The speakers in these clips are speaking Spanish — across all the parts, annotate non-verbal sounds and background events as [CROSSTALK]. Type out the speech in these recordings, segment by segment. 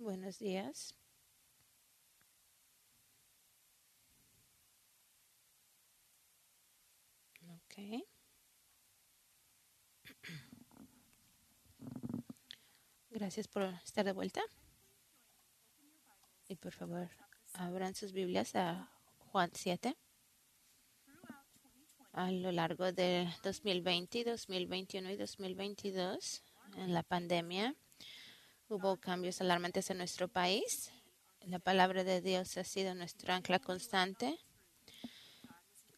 Buenos días. Ok. Gracias por estar de vuelta. Y por favor, abran sus Biblias a Juan 7. A lo largo de 2020, 2021 y 2022, en la pandemia, hubo cambios alarmantes en nuestro país. La palabra de Dios ha sido nuestra ancla constante.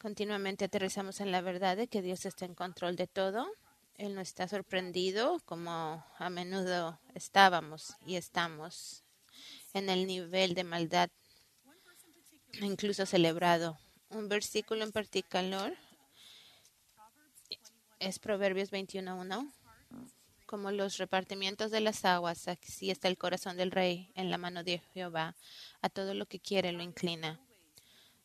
Continuamente aterrizamos en la verdad de que Dios está en control de todo. Él no está sorprendido como a menudo estábamos y estamos en el nivel de maldad incluso celebrado. Un versículo en particular es Proverbios 21.1. Como los repartimientos de las aguas, así está el corazón del rey en la mano de Jehová. A todo lo que quiere lo inclina.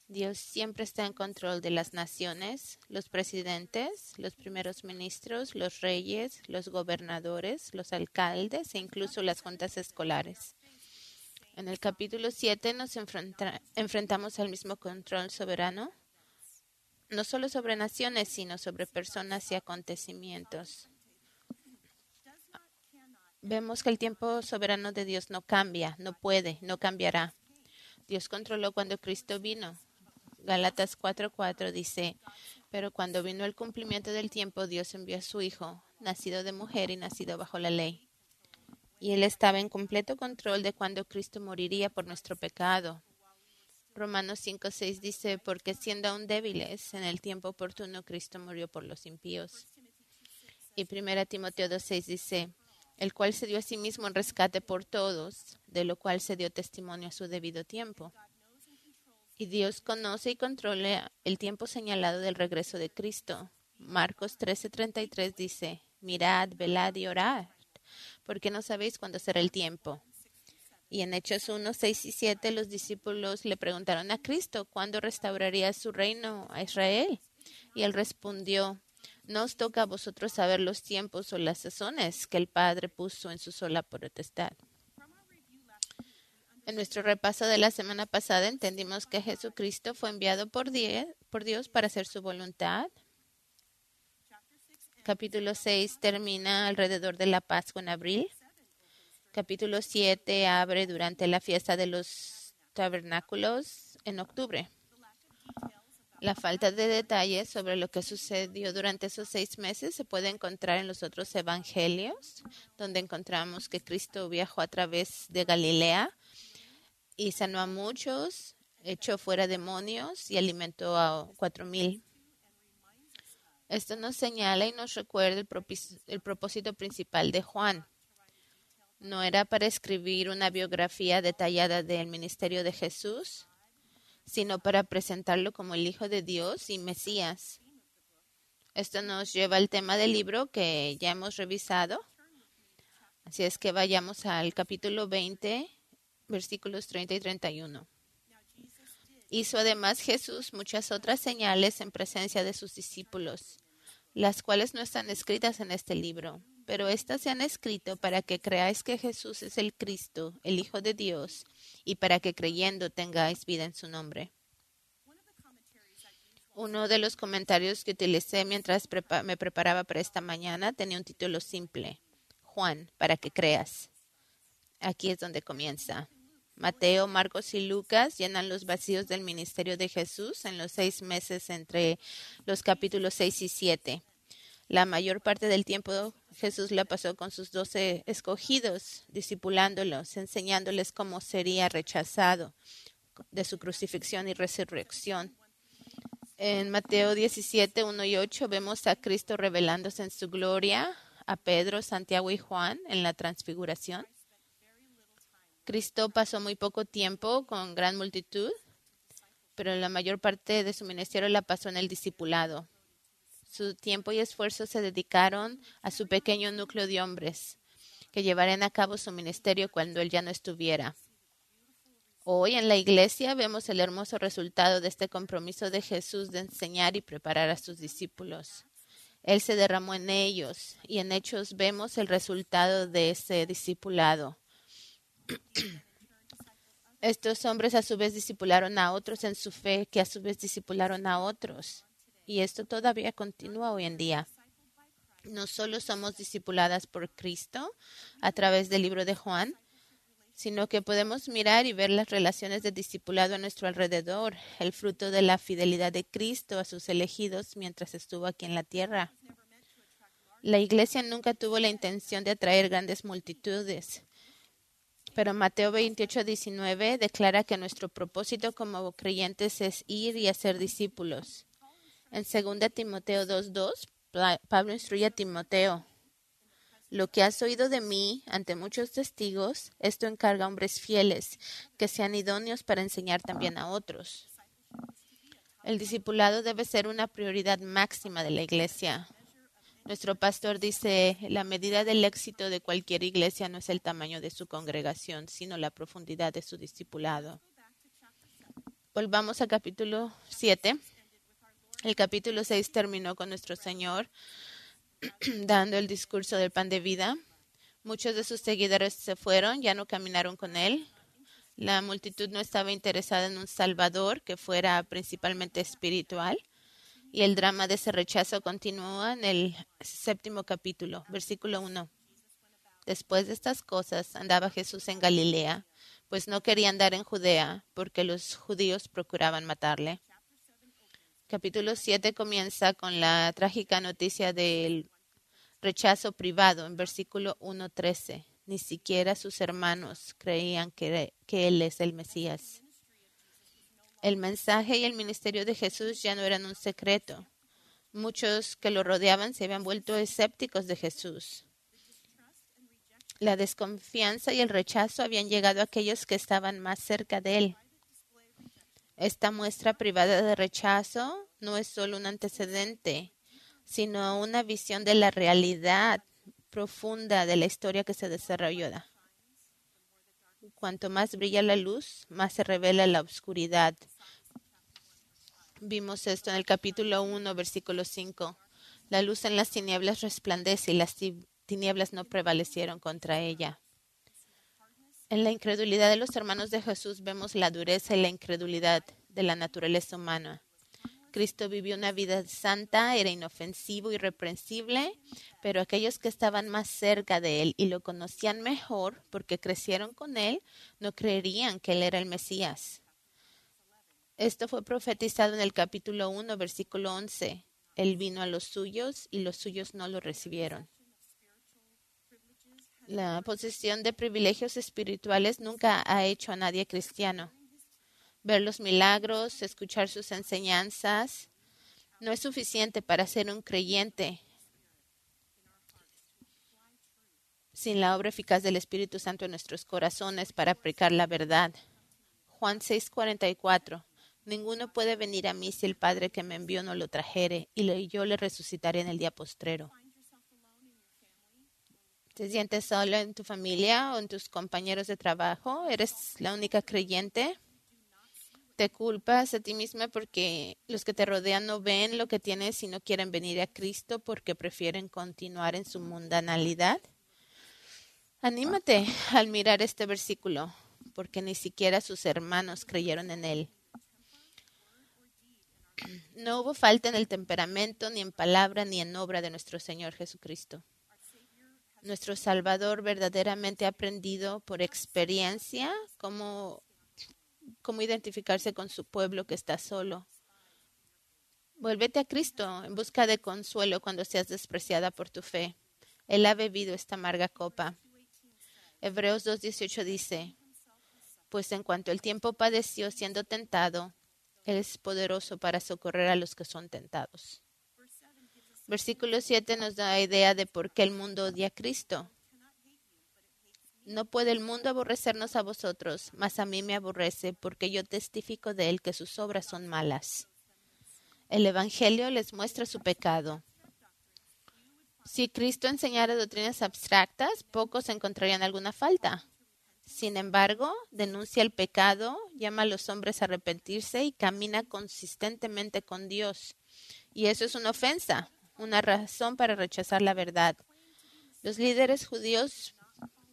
Dios siempre está en control de las naciones, los presidentes, los primeros ministros, los reyes, los gobernadores, los alcaldes e incluso las juntas escolares. En el capítulo 7 nos enfrentamos al mismo control soberano, no solo sobre naciones, sino sobre personas y acontecimientos. Vemos que el tiempo soberano de Dios no cambia, no puede, no cambiará. Dios controló cuando Cristo vino. Galatas 4:4 dice, pero cuando vino el cumplimiento del tiempo, Dios envió a su Hijo, nacido de mujer y nacido bajo la ley y Él estaba en completo control de cuando Cristo moriría por nuestro pecado. Romanos 5:6 dice, porque siendo aún débiles, en el tiempo oportuno Cristo murió por los impíos. Y 1 Timoteo 2:6 dice, el cual se dio a sí mismo en rescate por todos, de lo cual se dio testimonio a su debido tiempo. Y Dios conoce y controla el tiempo señalado del regreso de Cristo. Marcos 13:33 dice, mirad, velad y orad porque no sabéis cuándo será el tiempo. Y en Hechos 1, 6 y 7 los discípulos le preguntaron a Cristo cuándo restauraría su reino a Israel. Y él respondió, no os toca a vosotros saber los tiempos o las sazones que el Padre puso en su sola potestad. En nuestro repaso de la semana pasada entendimos que Jesucristo fue enviado por, Dios para hacer su voluntad, Capítulo 6 termina alrededor de la Pascua en abril. Capítulo 7 abre durante la fiesta de los tabernáculos en octubre. La falta de detalles sobre lo que sucedió durante esos seis meses se puede encontrar en los otros evangelios, donde encontramos que Cristo viajó a través de Galilea y sanó a muchos, echó fuera demonios y alimentó a cuatro mil esto nos señala y nos recuerda el, propósito principal de Juan. No era para escribir una biografía detallada del ministerio de Jesús, sino para presentarlo como el Hijo de Dios y Mesías. Esto nos lleva al tema del libro que ya hemos revisado. Así es que vayamos al capítulo 20, versículos 30 y 31. Hizo además Jesús muchas otras señales en presencia de sus discípulos, las cuales no están escritas en este libro, pero éstas se han escrito para que creáis que Jesús es el Cristo, el Hijo de Dios, y para que creyendo tengáis vida en su nombre. Uno de los comentarios que utilicé mientras me preparaba para esta mañana tenía un título simple, Juan, para que creas. Aquí es donde comienza. Mateo, Marcos y Lucas llenan los vacíos del ministerio de Jesús en los seis meses entre los capítulos 6 y 7. La mayor parte del tiempo Jesús la pasó con sus doce escogidos, discipulándolos, enseñándoles cómo sería rechazado de su crucifixión y resurrección. En Mateo 17, 1 y 8 vemos a Cristo revelándose en su gloria a Pedro, Santiago y Juan en la transfiguración. Cristo pasó muy poco tiempo con gran multitud, pero la mayor parte de su ministerio la pasó en el discipulado. Su tiempo y esfuerzo se dedicaron a su pequeño núcleo de hombres que llevarían a cabo su ministerio cuando él ya no estuviera. Hoy en la iglesia vemos el hermoso resultado de este compromiso de Jesús de enseñar y preparar a sus discípulos. Él se derramó en ellos y en hechos vemos el resultado de ese discipulado Estos hombres a su vez discipularon a otros en su fe, que a su vez discipularon a otros. Y esto todavía continúa hoy en día. No solo somos discipuladas por Cristo a través del libro de Juan, sino que podemos mirar y ver las relaciones de discipulado a nuestro alrededor, el fruto de la fidelidad de Cristo a sus elegidos mientras estuvo aquí en la tierra. La iglesia nunca tuvo la intención de atraer grandes multitudes, pero Mateo 28, 19 declara que nuestro propósito como creyentes es ir y hacer discípulos. En 2 Timoteo 2.2, Pablo instruye a Timoteo, lo que has oído de mí ante muchos testigos, esto encarga a hombres fieles, que sean idóneos para enseñar también a otros. El discipulado debe ser una prioridad máxima de la iglesia. Nuestro pastor dice, la medida del éxito de cualquier iglesia no es el tamaño de su congregación, sino la profundidad de su discipulado. Volvamos al capítulo 7. El capítulo 6 terminó con nuestro Señor [CLEARS THROAT] dando el discurso del pan de vida. Muchos de sus seguidores se fueron, ya no caminaron con él. La multitud no estaba interesada en un Salvador que fuera principalmente espiritual y el drama de ese rechazo continúa en el séptimo capítulo, versículo 1. Después de estas cosas andaba Jesús en Galilea, pues no quería andar en Judea, porque los judíos procuraban matarle. Capítulo 7 comienza con la trágica noticia del rechazo privado en versículo 1.13. Ni siquiera sus hermanos creían que, que Él es el Mesías. El mensaje y el ministerio de Jesús ya no eran un secreto. Muchos que lo rodeaban se habían vuelto escépticos de Jesús. La desconfianza y el rechazo habían llegado a aquellos que estaban más cerca de él. Esta muestra privada de rechazo no es solo un antecedente, sino una visión de la realidad profunda de la historia que se desarrolló. Cuanto más brilla la luz, más se revela la oscuridad. Vimos esto en el capítulo 1, versículo 5. La luz en las tinieblas resplandece y las tinieblas no prevalecieron contra ella. En la incredulidad de los hermanos de Jesús vemos la dureza y la incredulidad de la naturaleza humana. Cristo vivió una vida santa, era inofensivo, irreprensible, pero aquellos que estaban más cerca de él y lo conocían mejor porque crecieron con él, no creerían que él era el Mesías. Esto fue profetizado en el capítulo 1, versículo 11. Él vino a los suyos y los suyos no lo recibieron. La posesión de privilegios espirituales nunca ha hecho a nadie cristiano. Ver los milagros, escuchar sus enseñanzas, no es suficiente para ser un creyente sin la obra eficaz del Espíritu Santo en nuestros corazones para aplicar la verdad. Juan 6:44 Ninguno puede venir a mí si el Padre que me envió no lo trajere, y yo le resucitaré en el día postrero. ¿Te sientes solo en tu familia o en tus compañeros de trabajo? ¿Eres la única creyente? ¿Te culpas a ti misma porque los que te rodean no ven lo que tienes y no quieren venir a Cristo porque prefieren continuar en su mundanalidad? Anímate al mirar este versículo, porque ni siquiera sus hermanos creyeron en él. No hubo falta en el temperamento, ni en palabra, ni en obra de nuestro Señor Jesucristo. Nuestro Salvador verdaderamente ha aprendido por experiencia cómo, cómo identificarse con su pueblo que está solo. Vuélvete a Cristo en busca de consuelo cuando seas despreciada por tu fe. Él ha bebido esta amarga copa. Hebreos 2.18 dice, pues en cuanto el tiempo padeció siendo tentado, él es poderoso para socorrer a los que son tentados. Versículo 7 nos da idea de por qué el mundo odia a Cristo. No puede el mundo aborrecernos a vosotros, mas a mí me aborrece, porque yo testifico de él que sus obras son malas. El Evangelio les muestra su pecado. Si Cristo enseñara doctrinas abstractas, pocos encontrarían alguna falta. Sin embargo, denuncia el pecado, llama a los hombres a arrepentirse y camina consistentemente con Dios. Y eso es una ofensa, una razón para rechazar la verdad. Los líderes judíos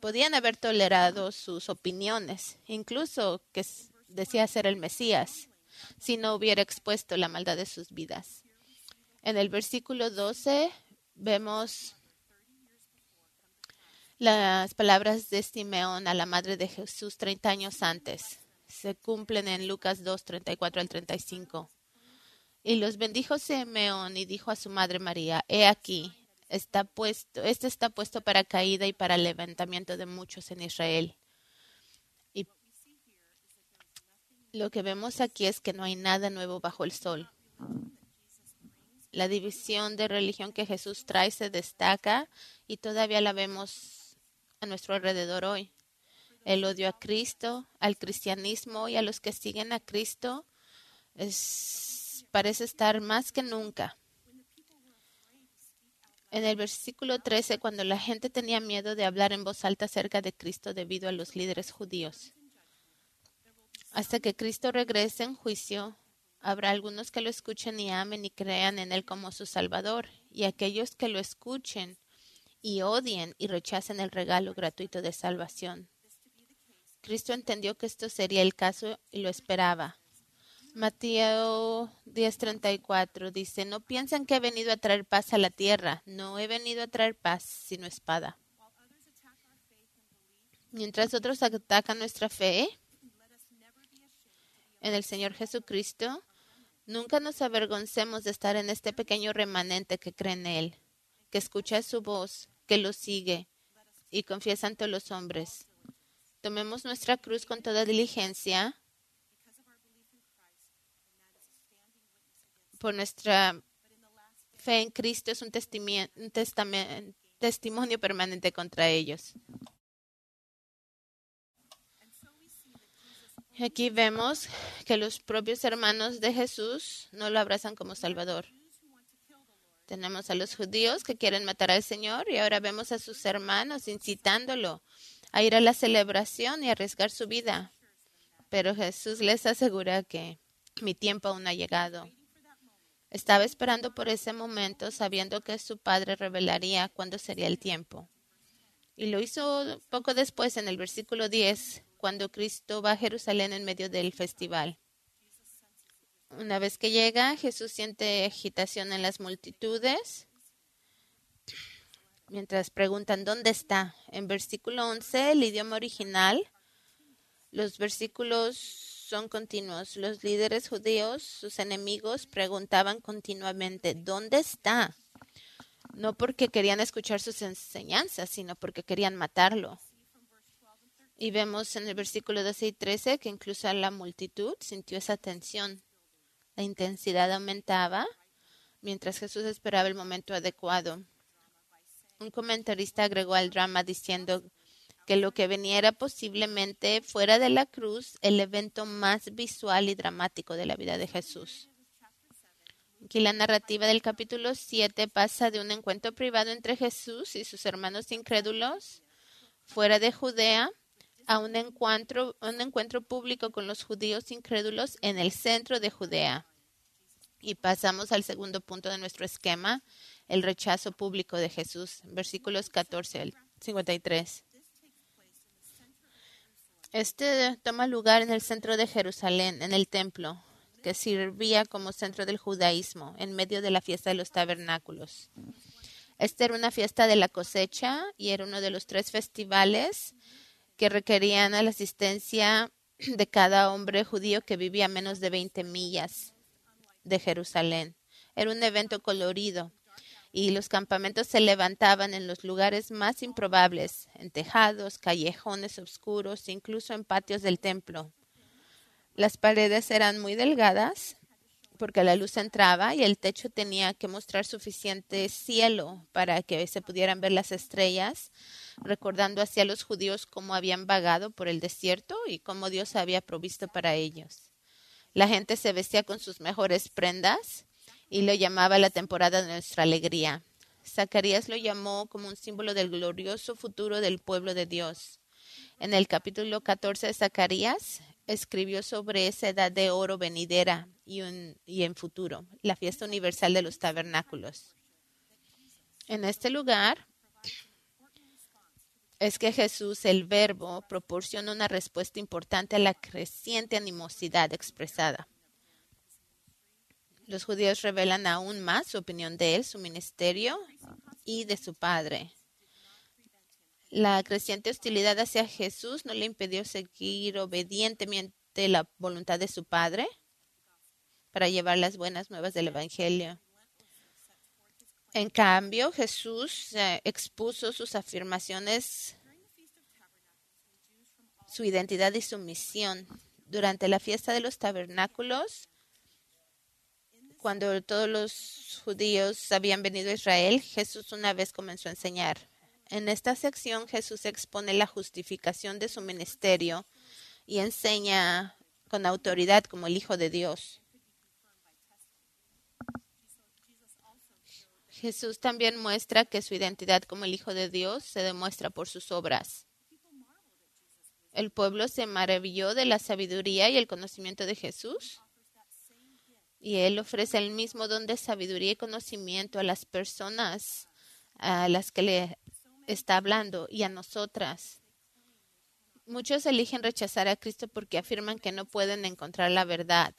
podían haber tolerado sus opiniones, incluso que decía ser el Mesías, si no hubiera expuesto la maldad de sus vidas. En el versículo 12 vemos las palabras de Simeón a la madre de Jesús 30 años antes. Se cumplen en Lucas 2, 34 al 35. Y los bendijo Simeón y dijo a su madre María, He aquí, está puesto, este está puesto para caída y para levantamiento de muchos en Israel. Y lo que vemos aquí es que no hay nada nuevo bajo el sol. La división de religión que Jesús trae se destaca y todavía la vemos a nuestro alrededor hoy. El odio a Cristo, al cristianismo y a los que siguen a Cristo es, parece estar más que nunca. En el versículo 13, cuando la gente tenía miedo de hablar en voz alta acerca de Cristo debido a los líderes judíos. Hasta que Cristo regrese en juicio, habrá algunos que lo escuchen y amen y crean en Él como su Salvador, y aquellos que lo escuchen y odien y rechacen el regalo gratuito de salvación. Cristo entendió que esto sería el caso y lo esperaba. Mateo 10:34 dice, no piensen que he venido a traer paz a la tierra, no he venido a traer paz, sino espada. Mientras otros atacan nuestra fe en el Señor Jesucristo, nunca nos avergoncemos de estar en este pequeño remanente que cree en Él, que escucha su voz, que lo sigue y confiesa ante los hombres. Tomemos nuestra cruz con toda diligencia por nuestra fe en Cristo es un, testimonio permanente contra ellos. Aquí vemos que los propios hermanos de Jesús no lo abrazan como Salvador. Tenemos a los judíos que quieren matar al Señor y ahora vemos a sus hermanos incitándolo a ir a la celebración y arriesgar su vida. Pero Jesús les asegura que mi tiempo aún ha llegado. Estaba esperando por ese momento, sabiendo que su padre revelaría cuándo sería el tiempo. Y lo hizo poco después, en el versículo 10, cuando Cristo va a Jerusalén en medio del festival. Una vez que llega, Jesús siente agitación en las multitudes. Mientras preguntan, ¿dónde está? En versículo 11, el idioma original, los versículos son continuos. Los líderes judíos, sus enemigos, preguntaban continuamente, ¿dónde está? No porque querían escuchar sus enseñanzas, sino porque querían matarlo. Y vemos en el versículo 12 y 13 que incluso la multitud sintió esa tensión. La intensidad aumentaba mientras Jesús esperaba el momento adecuado. Un comentarista agregó al drama diciendo que lo que veniera posiblemente fuera de la cruz el evento más visual y dramático de la vida de Jesús. Aquí la narrativa del capítulo 7 pasa de un encuentro privado entre Jesús y sus hermanos incrédulos fuera de Judea a un encuentro, un encuentro público con los judíos incrédulos en el centro de Judea. Y pasamos al segundo punto de nuestro esquema, el rechazo público de Jesús, versículos 14 al 53. Este toma lugar en el centro de Jerusalén, en el templo, que servía como centro del judaísmo, en medio de la fiesta de los tabernáculos. Esta era una fiesta de la cosecha y era uno de los tres festivales que requerían la asistencia de cada hombre judío que vivía a menos de 20 millas de Jerusalén. Era un evento colorido y los campamentos se levantaban en los lugares más improbables, en tejados, callejones oscuros, incluso en patios del templo. Las paredes eran muy delgadas porque la luz entraba y el techo tenía que mostrar suficiente cielo para que se pudieran ver las estrellas, recordando así a los judíos cómo habían vagado por el desierto y cómo Dios había provisto para ellos. La gente se vestía con sus mejores prendas y lo llamaba la temporada de nuestra alegría. Zacarías lo llamó como un símbolo del glorioso futuro del pueblo de Dios. En el capítulo 14 de Zacarías escribió sobre esa edad de oro venidera y, y en futuro, la fiesta universal de los tabernáculos. En este lugar, es que Jesús, el verbo, proporciona una respuesta importante a la creciente animosidad expresada. Los judíos revelan aún más su opinión de él, su ministerio y de su padre. La creciente hostilidad hacia Jesús no le impidió seguir obedientemente la voluntad de su padre para llevar las buenas nuevas del Evangelio. En cambio, Jesús eh, expuso sus afirmaciones, su identidad y su misión. Durante la fiesta de los tabernáculos, cuando todos los judíos habían venido a Israel, Jesús una vez comenzó a enseñar. En esta sección Jesús expone la justificación de su ministerio y enseña con autoridad como el Hijo de Dios. Jesús también muestra que su identidad como el Hijo de Dios se demuestra por sus obras. El pueblo se maravilló de la sabiduría y el conocimiento de Jesús. Y Él ofrece el mismo don de sabiduría y conocimiento a las personas a las que le está hablando y a nosotras. Muchos eligen rechazar a Cristo porque afirman que no pueden encontrar la verdad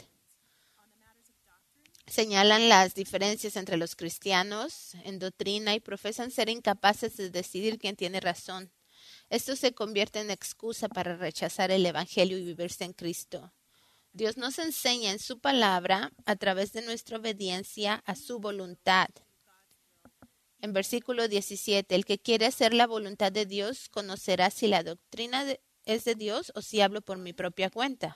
señalan las diferencias entre los cristianos en doctrina y profesan ser incapaces de decidir quién tiene razón. Esto se convierte en excusa para rechazar el Evangelio y vivirse en Cristo. Dios nos enseña en su palabra a través de nuestra obediencia a su voluntad. En versículo 17, el que quiere hacer la voluntad de Dios conocerá si la doctrina es de Dios o si hablo por mi propia cuenta.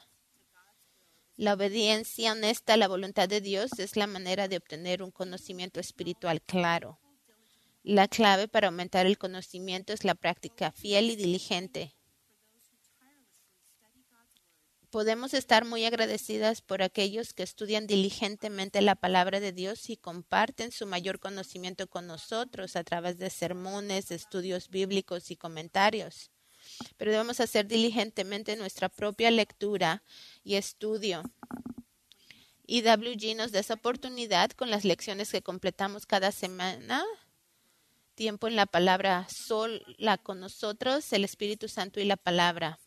La obediencia honesta a la voluntad de Dios es la manera de obtener un conocimiento espiritual claro. La clave para aumentar el conocimiento es la práctica fiel y diligente. Podemos estar muy agradecidas por aquellos que estudian diligentemente la palabra de Dios y comparten su mayor conocimiento con nosotros a través de sermones, estudios bíblicos y comentarios pero debemos hacer diligentemente nuestra propia lectura y estudio. Y WG nos da esa oportunidad con las lecciones que completamos cada semana. Tiempo en la palabra sola con nosotros, el Espíritu Santo y la palabra.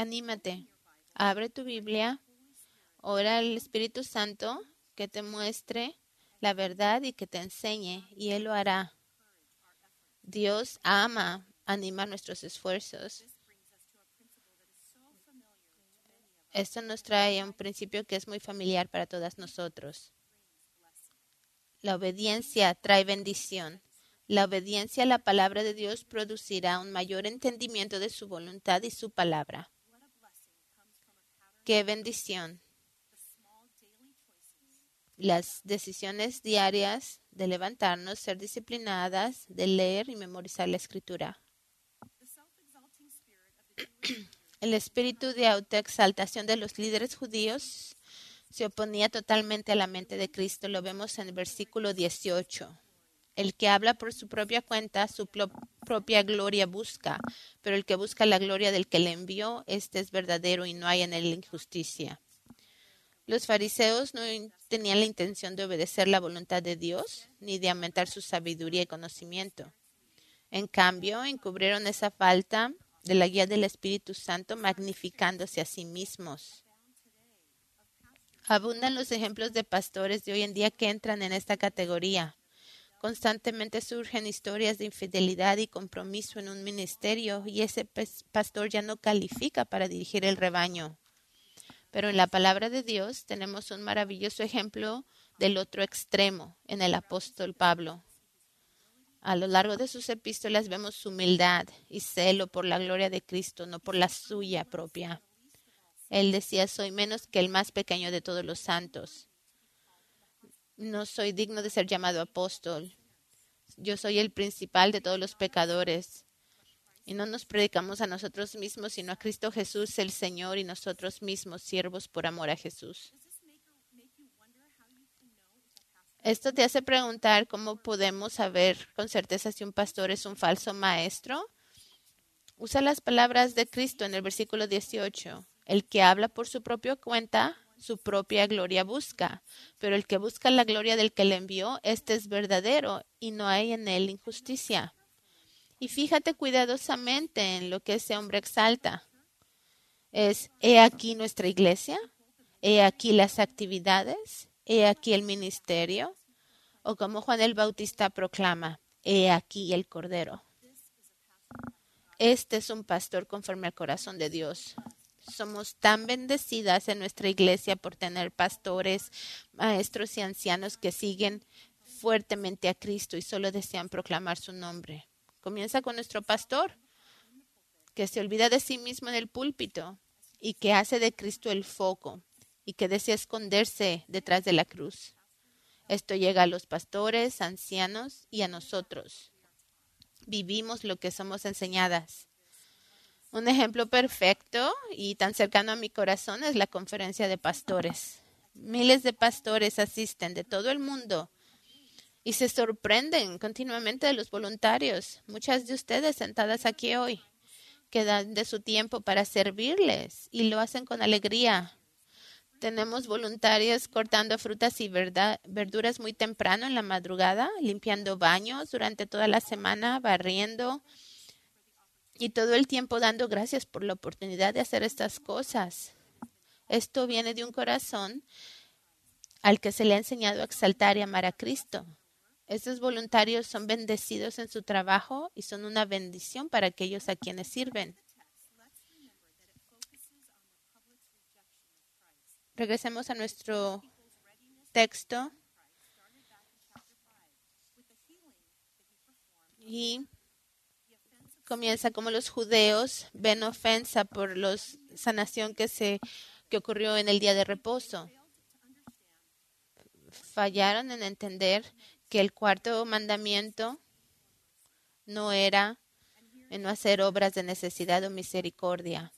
Anímate, abre tu Biblia, ora al Espíritu Santo que te muestre la verdad y que te enseñe, y Él lo hará. Dios ama animar nuestros esfuerzos. Esto nos trae un principio que es muy familiar para todas nosotros. La obediencia trae bendición. La obediencia a la palabra de Dios producirá un mayor entendimiento de su voluntad y su palabra. Qué bendición las decisiones diarias de levantarnos, ser disciplinadas, de leer y memorizar la escritura. [CLEARS THROAT] El espíritu de autoexaltación de los líderes judíos se oponía totalmente a la mente de Cristo. Lo vemos en el versículo 18. El que habla por su propia cuenta, su propia gloria busca, pero el que busca la gloria del que le envió, este es verdadero y no hay en él injusticia. Los fariseos no tenían la intención de obedecer la voluntad de Dios ni de aumentar su sabiduría y conocimiento. En cambio, encubrieron esa falta de la guía del Espíritu Santo magnificándose a sí mismos. Abundan los ejemplos de pastores de hoy en día que entran en esta categoría. Constantemente surgen historias de infidelidad y compromiso en un ministerio y ese pastor ya no califica para dirigir el rebaño. Pero en la palabra de Dios tenemos un maravilloso ejemplo del otro extremo en el apóstol Pablo. A lo largo de sus epístolas vemos su humildad y celo por la gloria de Cristo, no por la suya propia. Él decía, soy menos que el más pequeño de todos los santos. No soy digno de ser llamado apóstol. Yo soy el principal de todos los pecadores. Y no nos predicamos a nosotros mismos, sino a Cristo Jesús, el Señor, y nosotros mismos, siervos por amor a Jesús. Esto te hace preguntar cómo podemos saber con certeza si un pastor es un falso maestro. Usa las palabras de Cristo en el versículo 18. El que habla por su propia cuenta su propia gloria busca, pero el que busca la gloria del que le envió, este es verdadero y no hay en él injusticia. Y fíjate cuidadosamente en lo que ese hombre exalta. Es, he aquí nuestra iglesia, he aquí las actividades, he aquí el ministerio, o como Juan el Bautista proclama, he aquí el Cordero. Este es un pastor conforme al corazón de Dios. Somos tan bendecidas en nuestra iglesia por tener pastores, maestros y ancianos que siguen fuertemente a Cristo y solo desean proclamar su nombre. Comienza con nuestro pastor, que se olvida de sí mismo en el púlpito y que hace de Cristo el foco y que desea esconderse detrás de la cruz. Esto llega a los pastores, ancianos y a nosotros. Vivimos lo que somos enseñadas. Un ejemplo perfecto y tan cercano a mi corazón es la conferencia de pastores. Miles de pastores asisten de todo el mundo y se sorprenden continuamente de los voluntarios. Muchas de ustedes sentadas aquí hoy que dan de su tiempo para servirles y lo hacen con alegría. Tenemos voluntarios cortando frutas y verduras muy temprano en la madrugada, limpiando baños durante toda la semana, barriendo, y todo el tiempo dando gracias por la oportunidad de hacer estas cosas. Esto viene de un corazón al que se le ha enseñado a exaltar y amar a Cristo. Estos voluntarios son bendecidos en su trabajo y son una bendición para aquellos a quienes sirven. Regresemos a nuestro texto. Y comienza como los judíos ven ofensa por la sanación que se que ocurrió en el día de reposo. Fallaron en entender que el cuarto mandamiento no era en no hacer obras de necesidad o misericordia.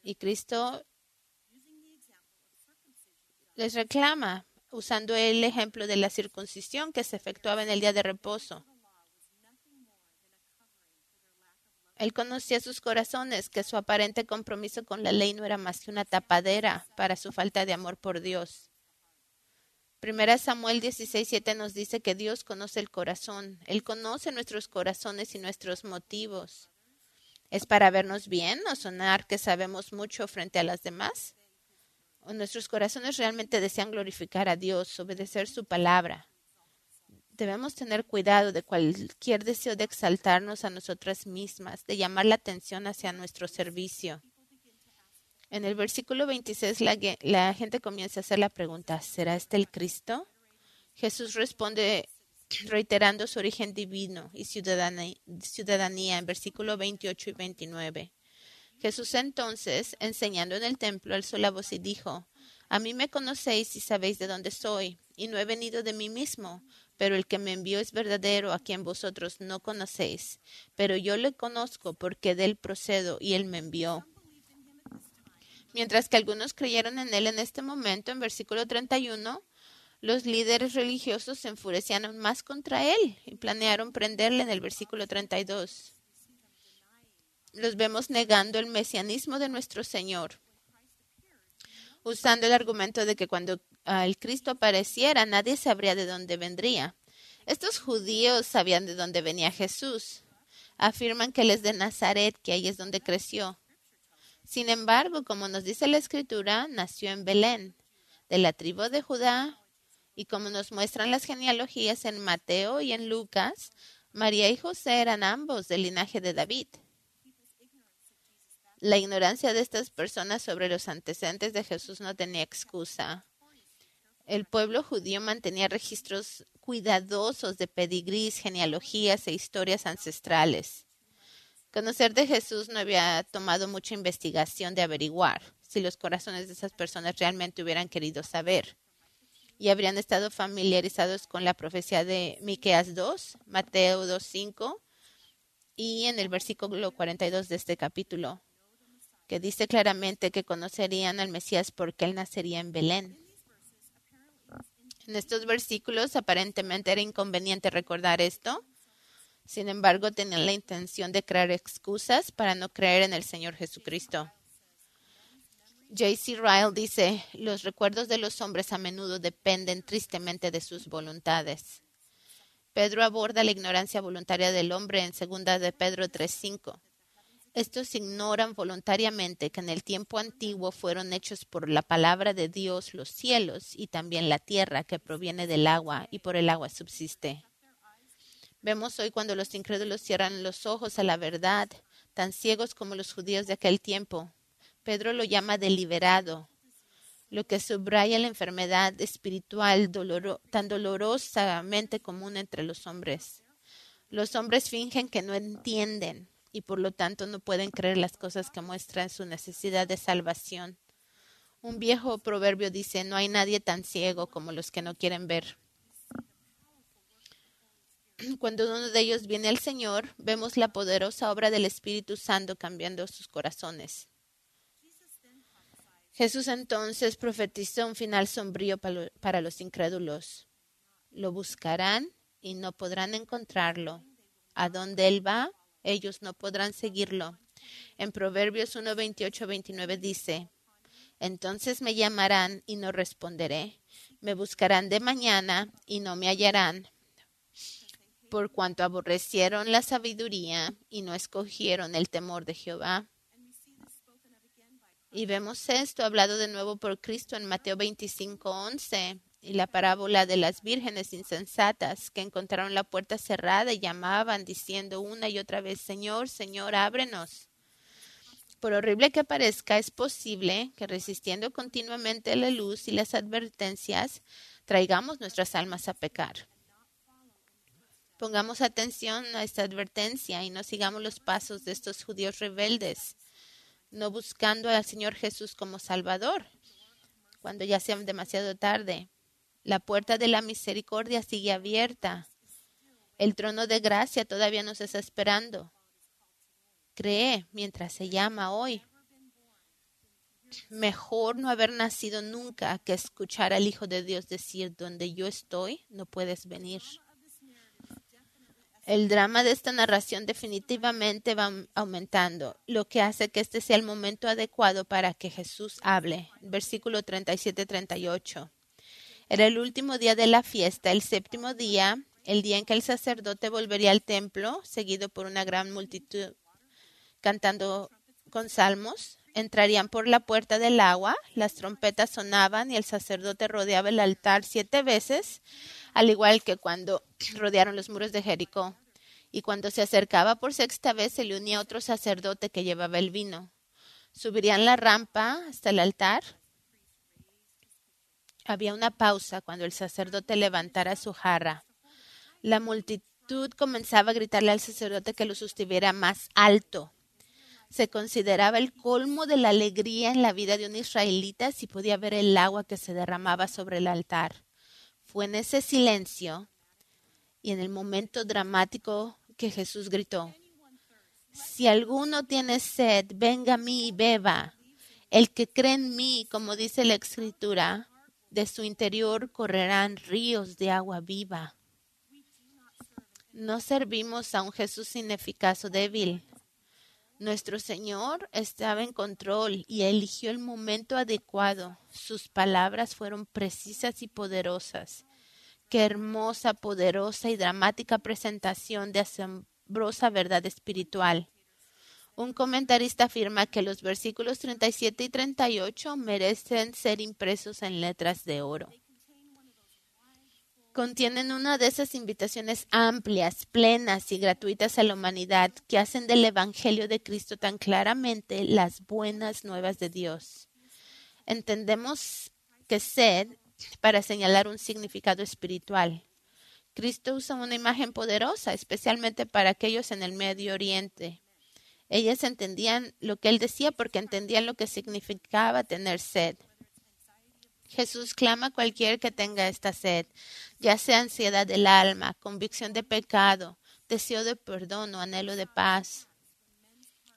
Y Cristo les reclama usando el ejemplo de la circuncisión que se efectuaba en el día de reposo. Él conocía sus corazones, que su aparente compromiso con la ley no era más que una tapadera para su falta de amor por Dios. Primera Samuel 16:7 nos dice que Dios conoce el corazón. Él conoce nuestros corazones y nuestros motivos. ¿Es para vernos bien o sonar que sabemos mucho frente a las demás? ¿O nuestros corazones realmente desean glorificar a Dios, obedecer su palabra? Debemos tener cuidado de cualquier deseo de exaltarnos a nosotras mismas, de llamar la atención hacia nuestro servicio. En el versículo 26 la, gente comienza a hacer la pregunta, ¿será este el Cristo? Jesús responde reiterando su origen divino y ciudadanía, ciudadanía en versículo 28 y 29. Jesús entonces, enseñando en el templo, alzó la voz y dijo, A mí me conocéis y sabéis de dónde soy, y no he venido de mí mismo, pero el que me envió es verdadero, a quien vosotros no conocéis, pero yo le conozco porque de él procedo y él me envió. Mientras que algunos creyeron en él en este momento, en versículo 31, los líderes religiosos se enfurecían aún más contra él y planearon prenderle en el versículo 32. Los vemos negando el mesianismo de nuestro Señor, usando el argumento de que cuando el Cristo apareciera, nadie sabría de dónde vendría. Estos judíos sabían de dónde venía Jesús. Afirman que él es de Nazaret, que ahí es donde creció. Sin embargo, como nos dice la Escritura, nació en Belén, de la tribu de Judá, y como nos muestran las genealogías en Mateo y en Lucas, María y José eran ambos del linaje de David. La ignorancia de estas personas sobre los antecedentes de Jesús no tenía excusa. El pueblo judío mantenía registros cuidadosos de pedigrís, genealogías e historias ancestrales. Conocer de Jesús no había tomado mucha investigación de averiguar si los corazones de esas personas realmente hubieran querido saber y habrían estado familiarizados con la profecía de Miqueas 2, Mateo 2:5 y en el versículo 42 de este capítulo, que dice claramente que conocerían al Mesías porque él nacería en Belén. En estos versículos aparentemente era inconveniente recordar esto. Sin embargo, tenían la intención de crear excusas para no creer en el Señor Jesucristo. J.C. Ryle dice, los recuerdos de los hombres a menudo dependen tristemente de sus voluntades. Pedro aborda la ignorancia voluntaria del hombre en 2 de Pedro 3.5. Estos ignoran voluntariamente que en el tiempo antiguo fueron hechos por la palabra de Dios los cielos y también la tierra que proviene del agua y por el agua subsiste. Vemos hoy cuando los incrédulos cierran los ojos a la verdad, tan ciegos como los judíos de aquel tiempo. Pedro lo llama deliberado, lo que subraya la enfermedad espiritual tan dolorosamente común entre los hombres. Los hombres fingen que no entienden y por lo tanto no pueden creer las cosas que muestran su necesidad de salvación. Un viejo proverbio dice, no hay nadie tan ciego como los que no quieren ver. [CLEARS THROAT] Cuando uno de ellos viene al Señor, vemos la poderosa obra del Espíritu Santo cambiando sus corazones. Jesús entonces profetizó un final sombrío para los incrédulos. Lo buscarán y no podrán encontrarlo. A donde Él va, ellos no podrán seguirlo. En Proverbios 1, 28, 29 dice, Entonces me llamarán y no responderé. Me buscarán de mañana y no me hallarán. Por cuanto aborrecieron la sabiduría y no escogieron el temor de Jehová. Y vemos esto hablado de nuevo por Cristo en Mateo 25, 11 y la parábola de las vírgenes insensatas que encontraron la puerta cerrada y llamaban diciendo una y otra vez, Señor, Señor, ábrenos. Por horrible que parezca, es posible que resistiendo continuamente la luz y las advertencias, traigamos nuestras almas a pecar. Pongamos atención a esta advertencia y no sigamos los pasos de estos judíos rebeldes no buscando al Señor Jesús como Salvador, cuando ya sea demasiado tarde. La puerta de la misericordia sigue abierta. El trono de gracia todavía nos está esperando. Cree mientras se llama hoy. Mejor no haber nacido nunca que escuchar al Hijo de Dios decir, donde yo estoy, no puedes venir. El drama de esta narración definitivamente va aumentando, lo que hace que este sea el momento adecuado para que Jesús hable. Versículo 37-38. Era el último día de la fiesta, el séptimo día, el día en que el sacerdote volvería al templo, seguido por una gran multitud cantando con salmos. Entrarían por la puerta del agua, las trompetas sonaban y el sacerdote rodeaba el altar siete veces al igual que cuando [CLEARS THROAT] rodearon los muros de Jericó. Y cuando se acercaba por sexta vez se le unía otro sacerdote que llevaba el vino. Subirían la rampa hasta el altar. Había una pausa cuando el sacerdote levantara su jarra. La multitud comenzaba a gritarle al sacerdote que lo sostuviera más alto. Se consideraba el colmo de la alegría en la vida de un israelita si podía ver el agua que se derramaba sobre el altar. Fue en ese silencio y en el momento dramático que Jesús gritó, si alguno tiene sed, venga a mí y beba. El que cree en mí, como dice la escritura, de su interior correrán ríos de agua viva. No servimos a un Jesús ineficaz o débil. Nuestro Señor estaba en control y eligió el momento adecuado. Sus palabras fueron precisas y poderosas. Qué hermosa, poderosa y dramática presentación de asombrosa verdad espiritual. Un comentarista afirma que los versículos 37 y 38 merecen ser impresos en letras de oro contienen una de esas invitaciones amplias, plenas y gratuitas a la humanidad que hacen del Evangelio de Cristo tan claramente las buenas nuevas de Dios. Entendemos que sed para señalar un significado espiritual. Cristo usa una imagen poderosa, especialmente para aquellos en el Medio Oriente. Ellas entendían lo que él decía porque entendían lo que significaba tener sed. Jesús clama a cualquier que tenga esta sed, ya sea ansiedad del alma, convicción de pecado, deseo de perdón o anhelo de paz.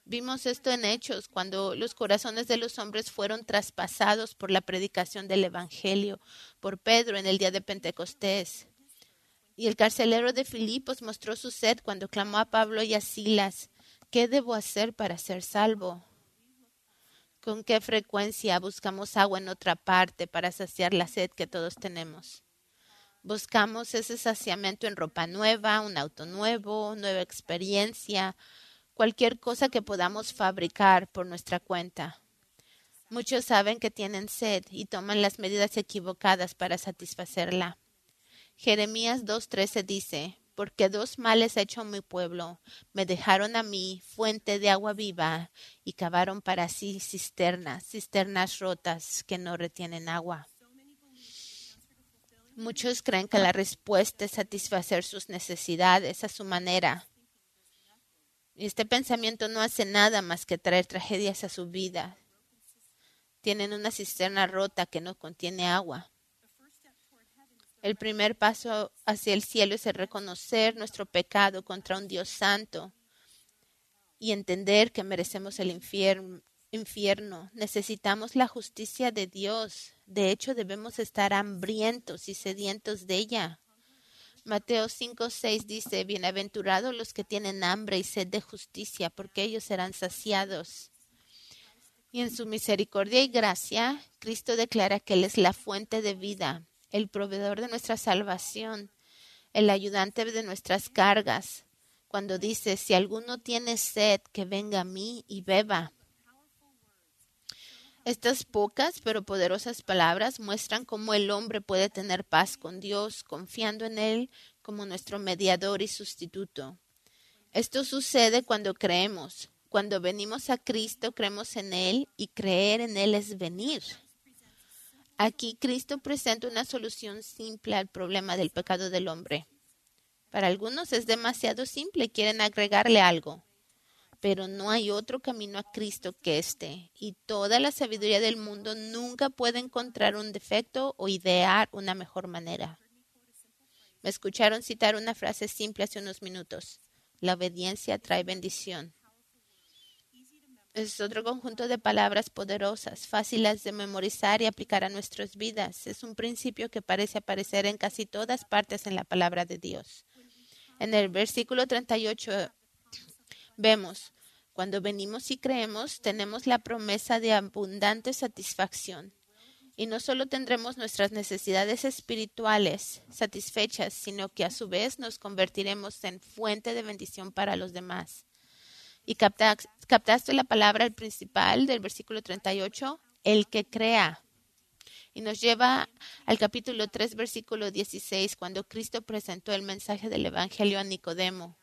Vimos esto en Hechos, cuando los corazones de los hombres fueron traspasados por la predicación del Evangelio, por Pedro en el día de Pentecostés. Y el carcelero de Filipos mostró su sed cuando clamó a Pablo y a Silas, ¿qué debo hacer para ser salvo? ¿Con qué frecuencia buscamos agua en otra parte para saciar la sed que todos tenemos? Buscamos ese saciamiento en ropa nueva, un auto nuevo, nueva experiencia, cualquier cosa que podamos fabricar por nuestra cuenta. Muchos saben que tienen sed y toman las medidas equivocadas para satisfacerla. Jeremías 2.13 dice, porque dos males ha hecho mi pueblo. Me dejaron a mí fuente de agua viva y cavaron para sí cisternas, cisternas rotas que no retienen agua. Muchos creen que la respuesta es satisfacer sus necesidades a su manera. Este pensamiento no hace nada más que traer tragedias a su vida. Tienen una cisterna rota que no contiene agua. El primer paso hacia el cielo es el reconocer nuestro pecado contra un Dios santo y entender que merecemos el infierno. Necesitamos la justicia de Dios. De hecho, debemos estar hambrientos y sedientos de ella. Mateo 5, 6 dice, Bienaventurados los que tienen hambre y sed de justicia, porque ellos serán saciados. Y en su misericordia y gracia, Cristo declara que Él es la fuente de vida el proveedor de nuestra salvación, el ayudante de nuestras cargas, cuando dice, si alguno tiene sed, que venga a mí y beba. Estas pocas pero poderosas palabras muestran cómo el hombre puede tener paz con Dios, confiando en Él como nuestro mediador y sustituto. Esto sucede cuando creemos. Cuando venimos a Cristo, creemos en Él y creer en Él es venir. Aquí Cristo presenta una solución simple al problema del pecado del hombre. Para algunos es demasiado simple quieren agregarle algo. Pero no hay otro camino a Cristo que este, y toda la sabiduría del mundo nunca puede encontrar un defecto o idear una mejor manera. Me escucharon citar una frase simple hace unos minutos. La obediencia trae bendición es otro conjunto de palabras poderosas, fáciles de memorizar y aplicar a nuestras vidas. Es un principio que parece aparecer en casi todas partes en la palabra de Dios. En el versículo 38 vemos, cuando venimos y creemos, tenemos la promesa de abundante satisfacción. Y no solo tendremos nuestras necesidades espirituales satisfechas, sino que a su vez nos convertiremos en fuente de bendición para los demás. Y captaste la palabra principal del versículo 38, el que crea. Y nos lleva al capítulo 3, versículo 16, cuando Cristo presentó el mensaje del Evangelio a Nicodemo.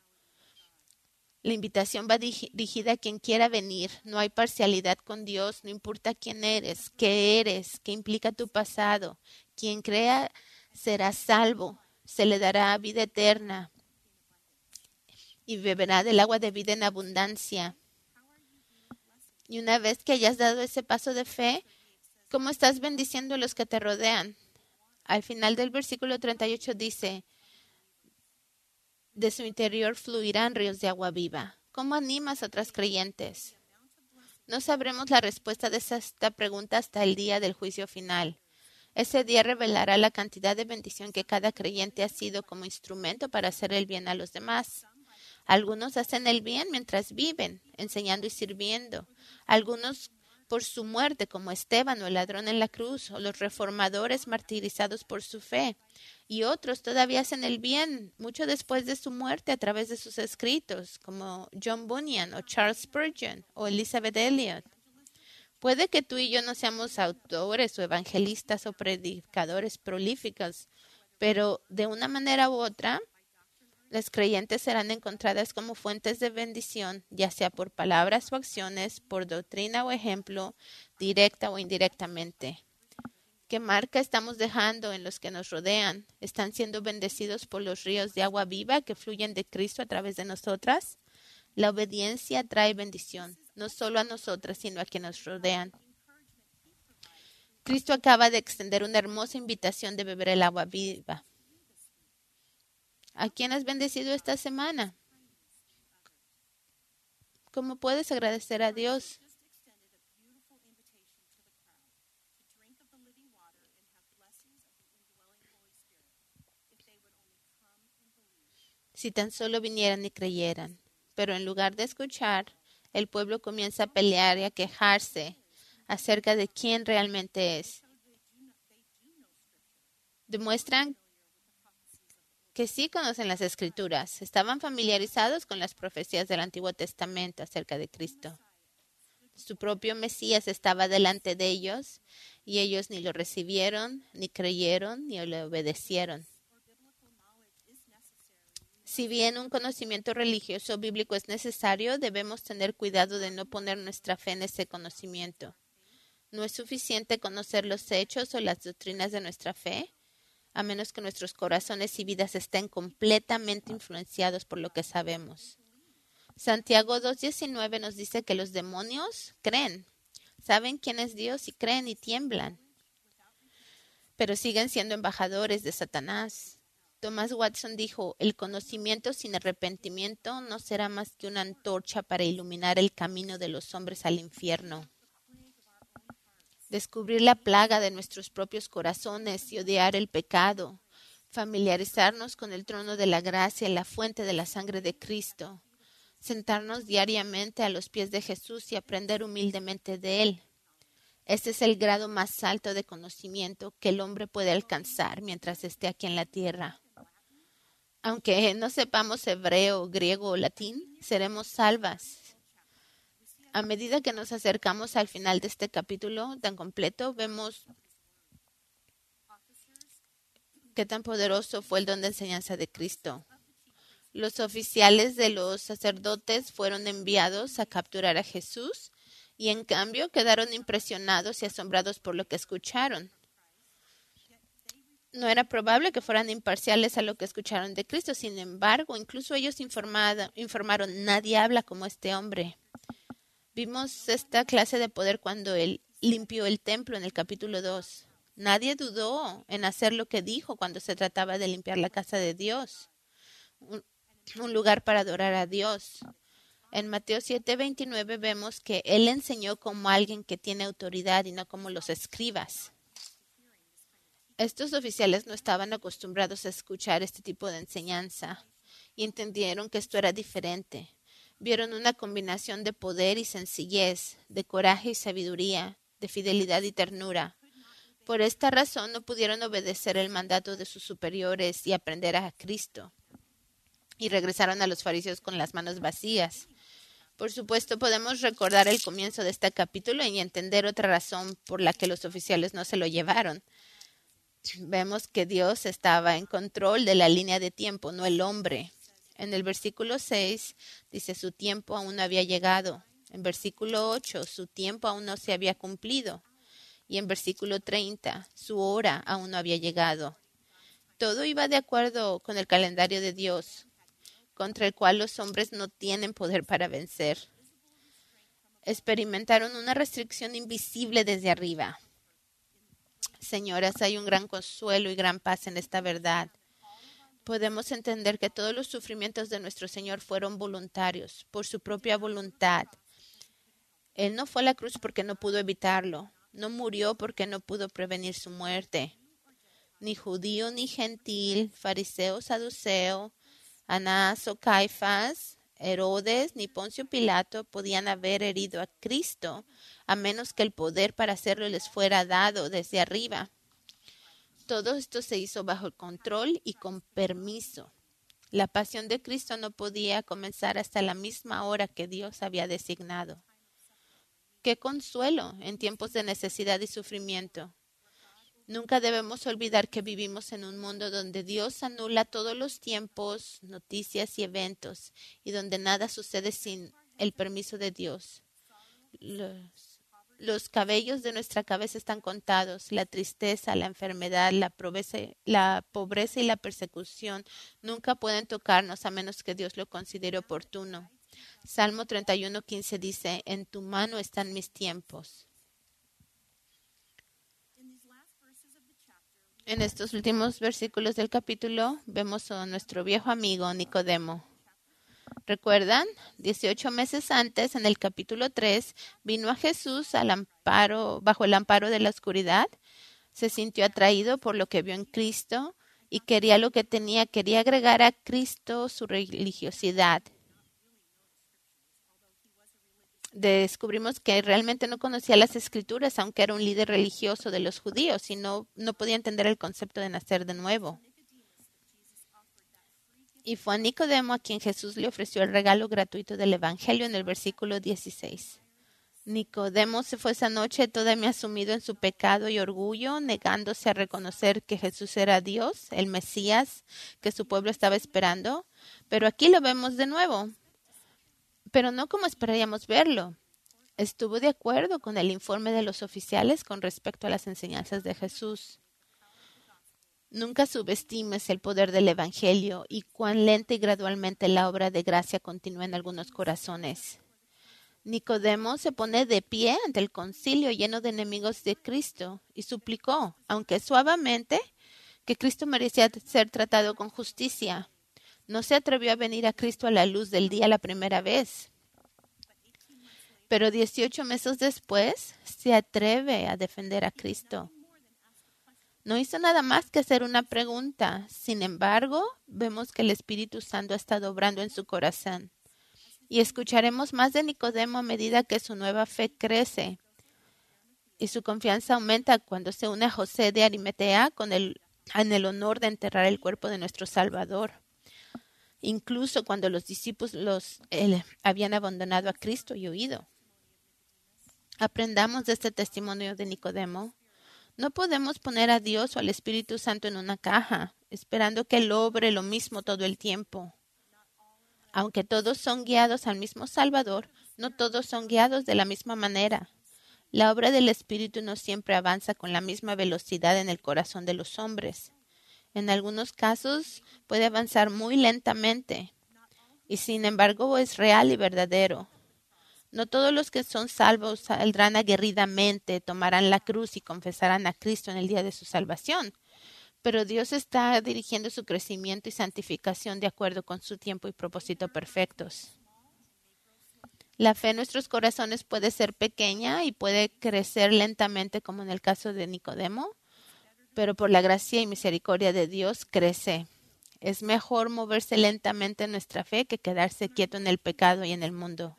La invitación va dirigida a quien quiera venir. No hay parcialidad con Dios, no importa quién eres, qué eres, qué implica tu pasado. Quien crea será salvo, se le dará vida eterna y beberá del agua de vida en abundancia. Y una vez que hayas dado ese paso de fe, ¿cómo estás bendiciendo a los que te rodean? Al final del versículo 38 dice, de su interior fluirán ríos de agua viva. ¿Cómo animas a otras creyentes? No sabremos la respuesta de esta pregunta hasta el día del juicio final. Ese día revelará la cantidad de bendición que cada creyente ha sido como instrumento para hacer el bien a los demás. Algunos hacen el bien mientras viven, enseñando y sirviendo. Algunos por su muerte, como Esteban o el ladrón en la cruz, o los reformadores martirizados por su fe. Y otros todavía hacen el bien, mucho después de su muerte, a través de sus escritos, como John Bunyan o Charles Spurgeon o Elizabeth Elliot. Puede que tú y yo no seamos autores o evangelistas o predicadores prolíficos, pero de una manera u otra, las creyentes serán encontradas como fuentes de bendición, ya sea por palabras o acciones, por doctrina o ejemplo, directa o indirectamente. ¿Qué marca estamos dejando en los que nos rodean? ¿Están siendo bendecidos por los ríos de agua viva que fluyen de Cristo a través de nosotras? La obediencia trae bendición, no solo a nosotras, sino a quienes nos rodean. Cristo acaba de extender una hermosa invitación de beber el agua viva. ¿A quién has bendecido esta semana? ¿Cómo puedes agradecer a Dios? Si tan solo vinieran y creyeran. Pero en lugar de escuchar, el pueblo comienza a pelear y a quejarse acerca de quién realmente es. Demuestran que sí conocen las escrituras, estaban familiarizados con las profecías del Antiguo Testamento acerca de Cristo. Su propio Mesías estaba delante de ellos y ellos ni lo recibieron, ni creyeron, ni le obedecieron. Si bien un conocimiento religioso bíblico es necesario, debemos tener cuidado de no poner nuestra fe en ese conocimiento. No es suficiente conocer los hechos o las doctrinas de nuestra fe, a menos que nuestros corazones y vidas estén completamente influenciados por lo que sabemos. Santiago 2.19 nos dice que los demonios creen, saben quién es Dios y creen y tiemblan, pero siguen siendo embajadores de Satanás. Thomas Watson dijo, el conocimiento sin arrepentimiento no será más que una antorcha para iluminar el camino de los hombres al infierno. Descubrir la plaga de nuestros propios corazones y odiar el pecado, familiarizarnos con el trono de la gracia y la fuente de la sangre de Cristo, sentarnos diariamente a los pies de Jesús y aprender humildemente de Él, este es el grado más alto de conocimiento que el hombre puede alcanzar mientras esté aquí en la tierra. Aunque no sepamos hebreo, griego o latín, seremos salvas. A medida que nos acercamos al final de este capítulo tan completo, vemos qué tan poderoso fue el don de enseñanza de Cristo. Los oficiales de los sacerdotes fueron enviados a capturar a Jesús y en cambio quedaron impresionados y asombrados por lo que escucharon no era probable que fueran imparciales a lo que escucharon de Cristo. Sin embargo, incluso ellos informaron, nadie habla como este hombre. Vimos esta clase de poder cuando él limpió el templo en el capítulo 2. Nadie dudó en hacer lo que dijo cuando se trataba de limpiar la casa de Dios, un, un lugar para adorar a Dios. En Mateo 7:29 vemos que él enseñó como alguien que tiene autoridad y no como los escribas. Estos oficiales no estaban acostumbrados a escuchar este tipo de enseñanza y entendieron que esto era diferente. Vieron una combinación de poder y sencillez, de coraje y sabiduría, de fidelidad y ternura. Por esta razón no pudieron obedecer el mandato de sus superiores y aprender a Cristo. Y regresaron a los fariseos con las manos vacías. Por supuesto, podemos recordar el comienzo de este capítulo y entender otra razón por la que los oficiales no se lo llevaron vemos que Dios estaba en control de la línea de tiempo, no el hombre. En el versículo 6 dice, su tiempo aún no había llegado. En versículo 8, su tiempo aún no se había cumplido. Y en versículo 30, su hora aún no había llegado. Todo iba de acuerdo con el calendario de Dios, contra el cual los hombres no tienen poder para vencer. Experimentaron una restricción invisible desde arriba Señoras, hay un gran consuelo y gran paz en esta verdad. Podemos entender que todos los sufrimientos de nuestro Señor fueron voluntarios, por su propia voluntad. Él no fue a la cruz porque no pudo evitarlo, no murió porque no pudo prevenir su muerte. Ni judío ni gentil, fariseo, saduceo, Anás o Caifás, Herodes ni Poncio Pilato podían haber herido a Cristo a menos que el poder para hacerlo les fuera dado desde arriba. Todo esto se hizo bajo control y con permiso. La pasión de Cristo no podía comenzar hasta la misma hora que Dios había designado. Qué consuelo en tiempos de necesidad y sufrimiento. Nunca debemos olvidar que vivimos en un mundo donde Dios anula todos los tiempos, noticias y eventos, y donde nada sucede sin el permiso de Dios. Los los cabellos de nuestra cabeza están contados. La tristeza, la enfermedad, la pobreza, y la persecución nunca pueden tocarnos a menos que Dios lo considere oportuno. Salmo 31.15 dice, en tu mano están mis tiempos. En estos últimos versículos del capítulo vemos a nuestro viejo amigo Nicodemo. ¿Recuerdan? 18 meses antes, en el capítulo 3, vino a Jesús al amparo, bajo el amparo de la oscuridad. Se sintió atraído por lo que vio en Cristo y quería lo que tenía, quería agregar a Cristo su religiosidad. descubrimos que realmente no conocía las escrituras, aunque era un líder religioso de los judíos y no, no podía entender el concepto de nacer de nuevo. Y fue a Nicodemo a quien Jesús le ofreció el regalo gratuito del Evangelio en el versículo 16. Nicodemo se fue esa noche todavía sumido en su pecado y orgullo, negándose a reconocer que Jesús era Dios, el Mesías que su pueblo estaba esperando. Pero aquí lo vemos de nuevo pero no como esperaríamos verlo. Estuvo de acuerdo con el informe de los oficiales con respecto a las enseñanzas de Jesús. Nunca subestimes el poder del Evangelio y cuán lenta y gradualmente la obra de gracia continúa en algunos corazones. Nicodemo se pone de pie ante el concilio lleno de enemigos de Cristo y suplicó, aunque suavemente, que Cristo merecía ser tratado con justicia no se atrevió a venir a Cristo a la luz del día la primera vez. Pero 18 meses después se atreve a defender a Cristo. No hizo nada más que hacer una pregunta. Sin embargo, vemos que el Espíritu Santo ha estado obrando en su corazón. Y escucharemos más de Nicodemo a medida que su nueva fe crece y su confianza aumenta cuando se une a José de Arimatea con el, en el honor de enterrar el cuerpo de nuestro Salvador incluso cuando los discípulos los, habían abandonado a Cristo y huido. Aprendamos de este testimonio de Nicodemo. No podemos poner a Dios o al Espíritu Santo en una caja, esperando que Él obre lo mismo todo el tiempo. Aunque todos son guiados al mismo Salvador, no todos son guiados de la misma manera. La obra del Espíritu no siempre avanza con la misma velocidad en el corazón de los hombres. En algunos casos puede avanzar muy lentamente y sin embargo es real y verdadero. No todos los que son salvos saldrán aguerridamente, tomarán la cruz y confesarán a Cristo en el día de su salvación. Pero Dios está dirigiendo su crecimiento y santificación de acuerdo con su tiempo y propósito perfectos. La fe en nuestros corazones puede ser pequeña y puede crecer lentamente, como en el caso de Nicodemo, pero por la gracia y misericordia de Dios crece. Es mejor moverse lentamente en nuestra fe que quedarse quieto en el pecado y en el mundo.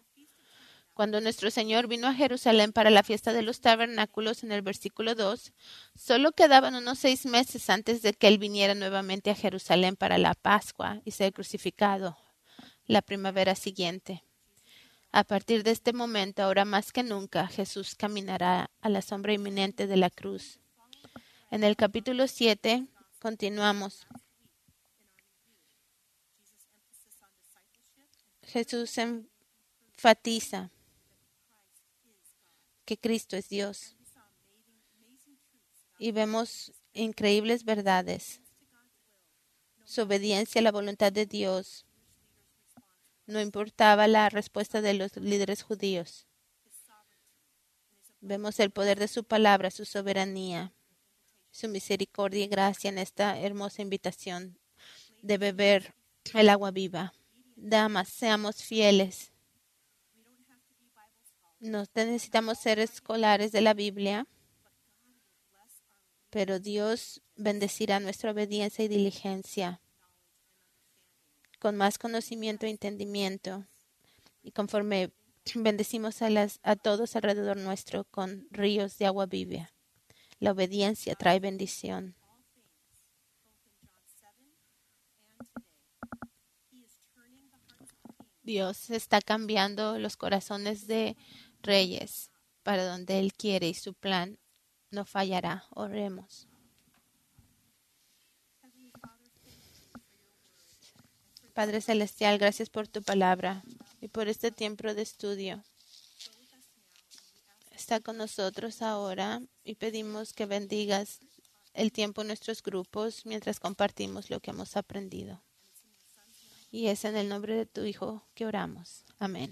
Cuando nuestro Señor vino a Jerusalén para la fiesta de los tabernáculos en el versículo 2, solo quedaban unos seis meses antes de que Él viniera nuevamente a Jerusalén para la Pascua y ser crucificado la primavera siguiente. A partir de este momento, ahora más que nunca, Jesús caminará a la sombra inminente de la cruz. En el capítulo 7 continuamos. Jesús enfatiza que Cristo es Dios. Y vemos increíbles verdades. Su obediencia a la voluntad de Dios. No importaba la respuesta de los líderes judíos. Vemos el poder de su palabra, su soberanía su misericordia y gracia en esta hermosa invitación de beber el agua viva. Damas, seamos fieles. No necesitamos ser escolares de la Biblia, pero Dios bendecirá nuestra obediencia y diligencia con más conocimiento e entendimiento y conforme bendecimos a, las, a todos alrededor nuestro con ríos de agua viva. La obediencia trae bendición. Dios está cambiando los corazones de reyes para donde Él quiere y su plan no fallará. Oremos. Padre Celestial, gracias por tu palabra y por este tiempo de estudio está con nosotros ahora y pedimos que bendigas el tiempo en nuestros grupos mientras compartimos lo que hemos aprendido. Y es en el nombre de tu Hijo que oramos. Amén.